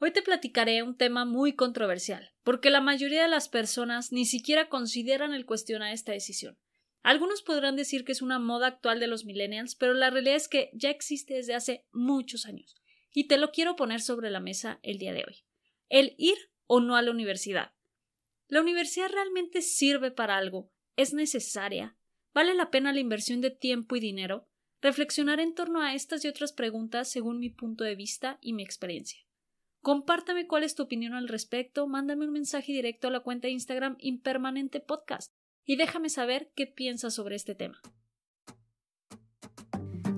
Hoy te platicaré un tema muy controversial, porque la mayoría de las personas ni siquiera consideran el cuestionar esta decisión. Algunos podrán decir que es una moda actual de los millennials, pero la realidad es que ya existe desde hace muchos años, y te lo quiero poner sobre la mesa el día de hoy. El ir o no a la universidad. ¿La universidad realmente sirve para algo? ¿Es necesaria? ¿Vale la pena la inversión de tiempo y dinero? Reflexionar en torno a estas y otras preguntas según mi punto de vista y mi experiencia. Compártame cuál es tu opinión al respecto, mándame un mensaje directo a la cuenta de Instagram Impermanente Podcast y déjame saber qué piensas sobre este tema.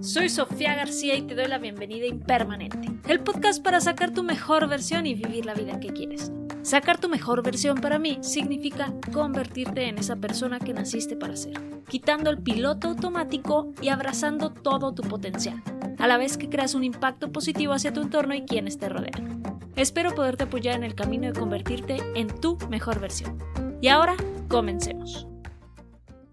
Soy Sofía García y te doy la bienvenida a Impermanente, el podcast para sacar tu mejor versión y vivir la vida que quieres. Sacar tu mejor versión para mí significa convertirte en esa persona que naciste para ser, quitando el piloto automático y abrazando todo tu potencial, a la vez que creas un impacto positivo hacia tu entorno y quienes te rodean. Espero poderte apoyar en el camino de convertirte en tu mejor versión. Y ahora, comencemos.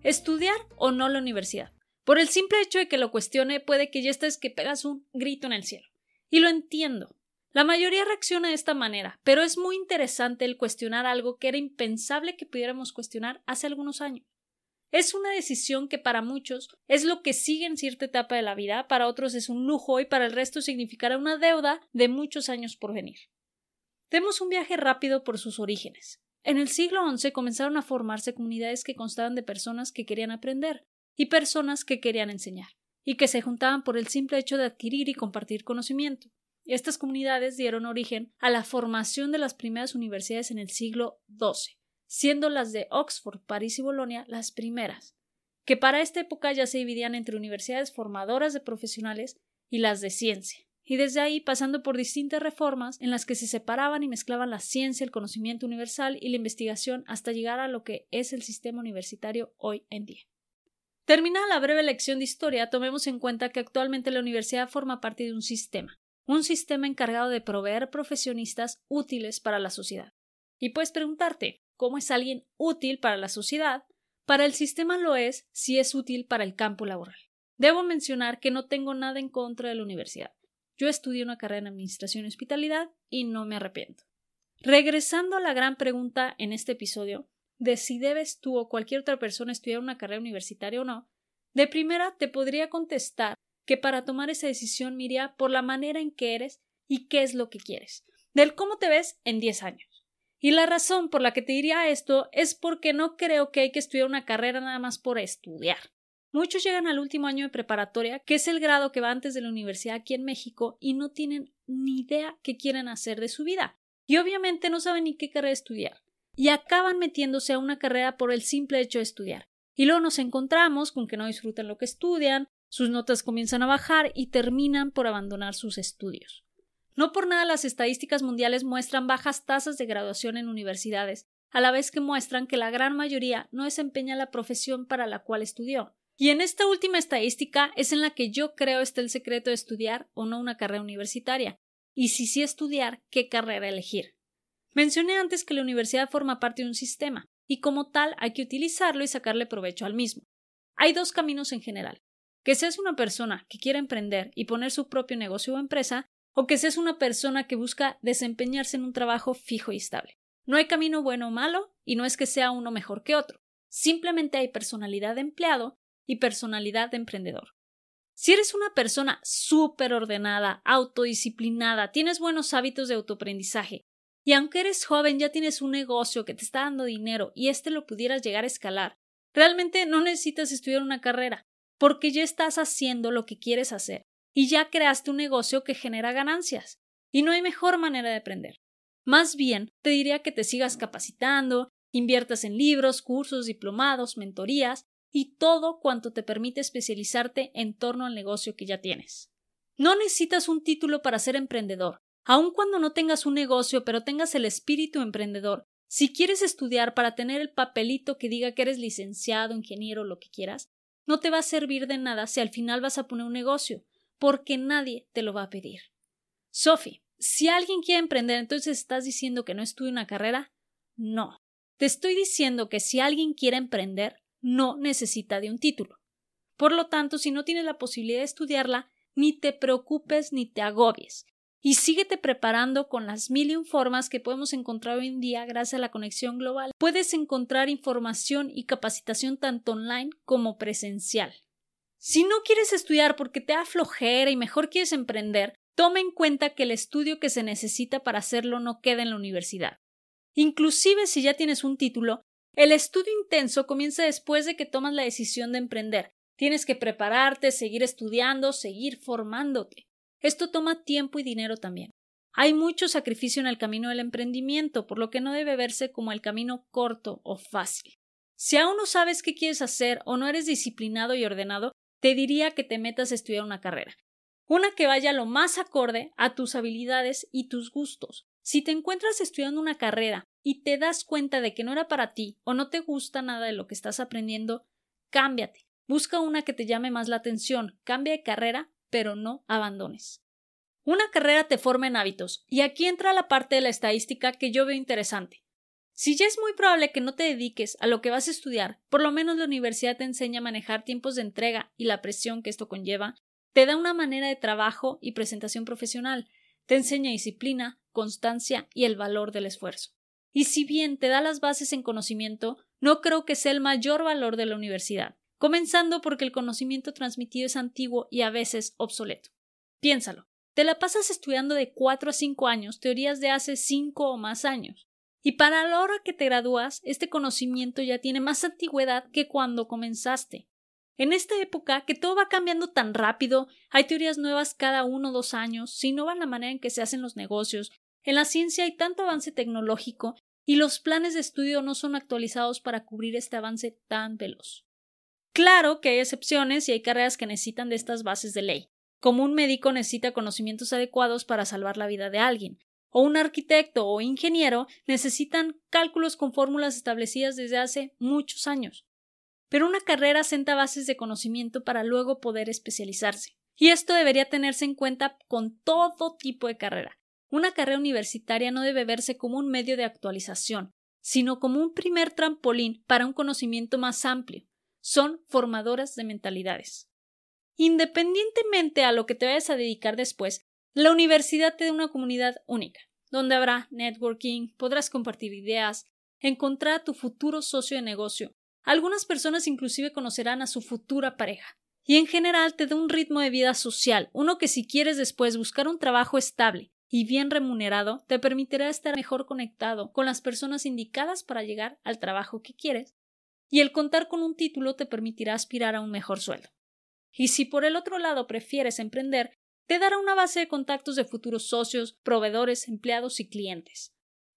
¿Estudiar o no la universidad? Por el simple hecho de que lo cuestione, puede que ya estés que pegas un grito en el cielo. Y lo entiendo. La mayoría reacciona de esta manera, pero es muy interesante el cuestionar algo que era impensable que pudiéramos cuestionar hace algunos años. Es una decisión que para muchos es lo que sigue en cierta etapa de la vida, para otros es un lujo y para el resto significará una deuda de muchos años por venir. Demos un viaje rápido por sus orígenes. En el siglo XI comenzaron a formarse comunidades que constaban de personas que querían aprender, y personas que querían enseñar, y que se juntaban por el simple hecho de adquirir y compartir conocimiento. Estas comunidades dieron origen a la formación de las primeras universidades en el siglo XII, siendo las de Oxford, París y Bolonia las primeras, que para esta época ya se dividían entre universidades formadoras de profesionales y las de ciencia, y desde ahí pasando por distintas reformas en las que se separaban y mezclaban la ciencia, el conocimiento universal y la investigación hasta llegar a lo que es el sistema universitario hoy en día. Terminada la breve lección de historia, tomemos en cuenta que actualmente la universidad forma parte de un sistema, un sistema encargado de proveer profesionistas útiles para la sociedad. Y puedes preguntarte, ¿cómo es alguien útil para la sociedad? Para el sistema lo es si es útil para el campo laboral. Debo mencionar que no tengo nada en contra de la universidad. Yo estudié una carrera en Administración y Hospitalidad y no me arrepiento. Regresando a la gran pregunta en este episodio, de si debes tú o cualquier otra persona estudiar una carrera universitaria o no, de primera te podría contestar que para tomar esa decisión miría por la manera en que eres y qué es lo que quieres, del cómo te ves en 10 años. Y la razón por la que te diría esto es porque no creo que hay que estudiar una carrera nada más por estudiar. Muchos llegan al último año de preparatoria, que es el grado que va antes de la universidad aquí en México, y no tienen ni idea qué quieren hacer de su vida. Y obviamente no saben ni qué carrera estudiar y acaban metiéndose a una carrera por el simple hecho de estudiar. Y luego nos encontramos con que no disfrutan lo que estudian, sus notas comienzan a bajar y terminan por abandonar sus estudios. No por nada las estadísticas mundiales muestran bajas tasas de graduación en universidades, a la vez que muestran que la gran mayoría no desempeña la profesión para la cual estudió. Y en esta última estadística es en la que yo creo está el secreto de estudiar o no una carrera universitaria, y si sí estudiar, qué carrera elegir. Mencioné antes que la universidad forma parte de un sistema, y como tal hay que utilizarlo y sacarle provecho al mismo. Hay dos caminos en general que seas una persona que quiere emprender y poner su propio negocio o empresa, o que seas una persona que busca desempeñarse en un trabajo fijo y estable. No hay camino bueno o malo, y no es que sea uno mejor que otro. Simplemente hay personalidad de empleado y personalidad de emprendedor. Si eres una persona súper ordenada, autodisciplinada, tienes buenos hábitos de autoaprendizaje, y aunque eres joven, ya tienes un negocio que te está dando dinero y este lo pudieras llegar a escalar, realmente no necesitas estudiar una carrera, porque ya estás haciendo lo que quieres hacer y ya creaste un negocio que genera ganancias. Y no hay mejor manera de aprender. Más bien, te diría que te sigas capacitando, inviertas en libros, cursos, diplomados, mentorías y todo cuanto te permite especializarte en torno al negocio que ya tienes. No necesitas un título para ser emprendedor, Aun cuando no tengas un negocio, pero tengas el espíritu emprendedor, si quieres estudiar para tener el papelito que diga que eres licenciado, ingeniero, lo que quieras, no te va a servir de nada si al final vas a poner un negocio, porque nadie te lo va a pedir. Sophie, si alguien quiere emprender, entonces estás diciendo que no estudie una carrera? No. Te estoy diciendo que si alguien quiere emprender, no necesita de un título. Por lo tanto, si no tienes la posibilidad de estudiarla, ni te preocupes ni te agobies. Y síguete preparando con las mil formas que podemos encontrar hoy en día gracias a la conexión global. Puedes encontrar información y capacitación tanto online como presencial. Si no quieres estudiar porque te da flojera y mejor quieres emprender, toma en cuenta que el estudio que se necesita para hacerlo no queda en la universidad. Inclusive si ya tienes un título, el estudio intenso comienza después de que tomas la decisión de emprender. Tienes que prepararte, seguir estudiando, seguir formándote. Esto toma tiempo y dinero también. Hay mucho sacrificio en el camino del emprendimiento, por lo que no debe verse como el camino corto o fácil. Si aún no sabes qué quieres hacer o no eres disciplinado y ordenado, te diría que te metas a estudiar una carrera. Una que vaya lo más acorde a tus habilidades y tus gustos. Si te encuentras estudiando una carrera y te das cuenta de que no era para ti o no te gusta nada de lo que estás aprendiendo, cámbiate. Busca una que te llame más la atención, cambia de carrera, pero no abandones. Una carrera te forma en hábitos, y aquí entra la parte de la estadística que yo veo interesante. Si ya es muy probable que no te dediques a lo que vas a estudiar, por lo menos la universidad te enseña a manejar tiempos de entrega y la presión que esto conlleva, te da una manera de trabajo y presentación profesional, te enseña disciplina, constancia y el valor del esfuerzo. Y si bien te da las bases en conocimiento, no creo que sea el mayor valor de la universidad, comenzando porque el conocimiento transmitido es antiguo y a veces obsoleto. Piénsalo, te la pasas estudiando de cuatro a cinco años teorías de hace cinco o más años. Y para la hora que te gradúas, este conocimiento ya tiene más antigüedad que cuando comenzaste. En esta época, que todo va cambiando tan rápido, hay teorías nuevas cada uno o dos años, si no van la manera en que se hacen los negocios. En la ciencia hay tanto avance tecnológico y los planes de estudio no son actualizados para cubrir este avance tan veloz. Claro que hay excepciones y hay carreras que necesitan de estas bases de ley, como un médico necesita conocimientos adecuados para salvar la vida de alguien, o un arquitecto o ingeniero necesitan cálculos con fórmulas establecidas desde hace muchos años. Pero una carrera senta bases de conocimiento para luego poder especializarse. Y esto debería tenerse en cuenta con todo tipo de carrera. Una carrera universitaria no debe verse como un medio de actualización, sino como un primer trampolín para un conocimiento más amplio. Son formadoras de mentalidades. Independientemente a lo que te vayas a dedicar después, la universidad te da una comunidad única, donde habrá networking, podrás compartir ideas, encontrar a tu futuro socio de negocio. Algunas personas inclusive conocerán a su futura pareja. Y en general te da un ritmo de vida social, uno que si quieres después buscar un trabajo estable y bien remunerado, te permitirá estar mejor conectado con las personas indicadas para llegar al trabajo que quieres, y el contar con un título te permitirá aspirar a un mejor sueldo. Y si por el otro lado prefieres emprender, te dará una base de contactos de futuros socios, proveedores, empleados y clientes.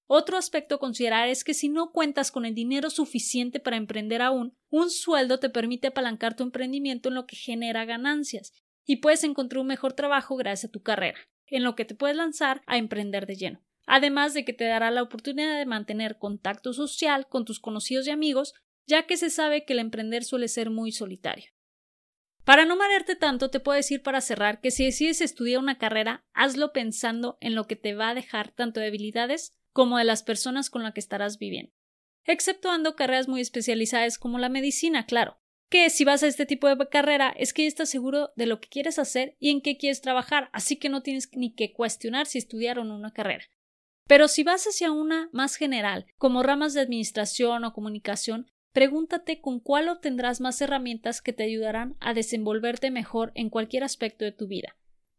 Otro aspecto a considerar es que si no cuentas con el dinero suficiente para emprender aún, un sueldo te permite apalancar tu emprendimiento en lo que genera ganancias y puedes encontrar un mejor trabajo gracias a tu carrera, en lo que te puedes lanzar a emprender de lleno. Además de que te dará la oportunidad de mantener contacto social con tus conocidos y amigos, ya que se sabe que el emprender suele ser muy solitario. Para no marearte tanto, te puedo decir para cerrar que si decides estudiar una carrera, hazlo pensando en lo que te va a dejar tanto de habilidades como de las personas con las que estarás viviendo. Exceptuando carreras muy especializadas como la medicina, claro, que si vas a este tipo de carrera es que ya estás seguro de lo que quieres hacer y en qué quieres trabajar, así que no tienes ni que cuestionar si estudiar o no una carrera. Pero si vas hacia una más general, como ramas de administración o comunicación, Pregúntate con cuál obtendrás más herramientas que te ayudarán a desenvolverte mejor en cualquier aspecto de tu vida.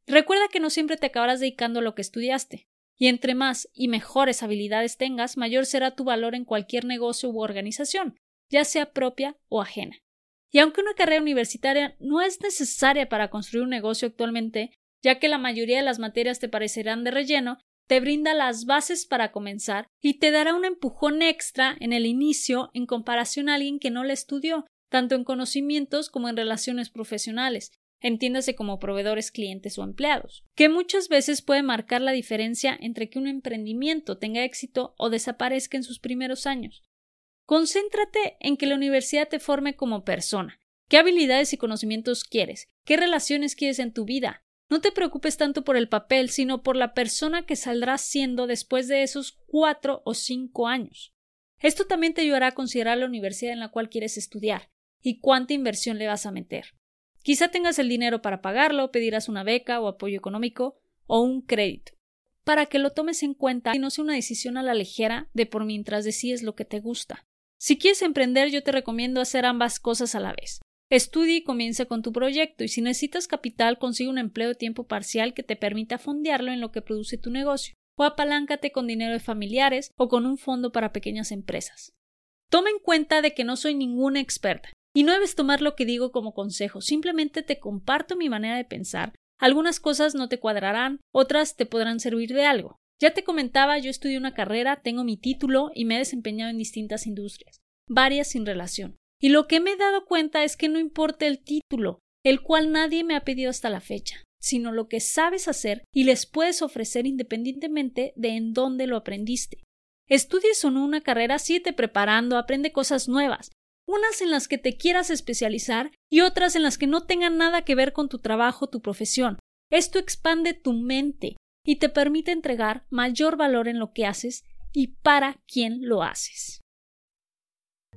Recuerda que no siempre te acabarás dedicando a lo que estudiaste, y entre más y mejores habilidades tengas, mayor será tu valor en cualquier negocio u organización, ya sea propia o ajena. Y aunque una carrera universitaria no es necesaria para construir un negocio actualmente, ya que la mayoría de las materias te parecerán de relleno, te brinda las bases para comenzar y te dará un empujón extra en el inicio en comparación a alguien que no la estudió, tanto en conocimientos como en relaciones profesionales, entiéndase como proveedores, clientes o empleados, que muchas veces puede marcar la diferencia entre que un emprendimiento tenga éxito o desaparezca en sus primeros años. Concéntrate en que la universidad te forme como persona. ¿Qué habilidades y conocimientos quieres? ¿Qué relaciones quieres en tu vida? No te preocupes tanto por el papel, sino por la persona que saldrás siendo después de esos cuatro o cinco años. Esto también te ayudará a considerar la universidad en la cual quieres estudiar y cuánta inversión le vas a meter. Quizá tengas el dinero para pagarlo, pedirás una beca o apoyo económico o un crédito. para que lo tomes en cuenta y no sea una decisión a la ligera de por mientras decides lo que te gusta. Si quieres emprender, yo te recomiendo hacer ambas cosas a la vez. Estudie y comience con tu proyecto y si necesitas capital, consigue un empleo de tiempo parcial que te permita fondearlo en lo que produce tu negocio o apaláncate con dinero de familiares o con un fondo para pequeñas empresas. Toma en cuenta de que no soy ninguna experta y no debes tomar lo que digo como consejo, simplemente te comparto mi manera de pensar. Algunas cosas no te cuadrarán, otras te podrán servir de algo. Ya te comentaba, yo estudié una carrera, tengo mi título y me he desempeñado en distintas industrias, varias sin relación. Y lo que me he dado cuenta es que no importa el título, el cual nadie me ha pedido hasta la fecha sino lo que sabes hacer y les puedes ofrecer independientemente de en dónde lo aprendiste. Estudies o no una carrera, síguete preparando, aprende cosas nuevas, unas en las que te quieras especializar y otras en las que no tengan nada que ver con tu trabajo, tu profesión. Esto expande tu mente y te permite entregar mayor valor en lo que haces y para quién lo haces.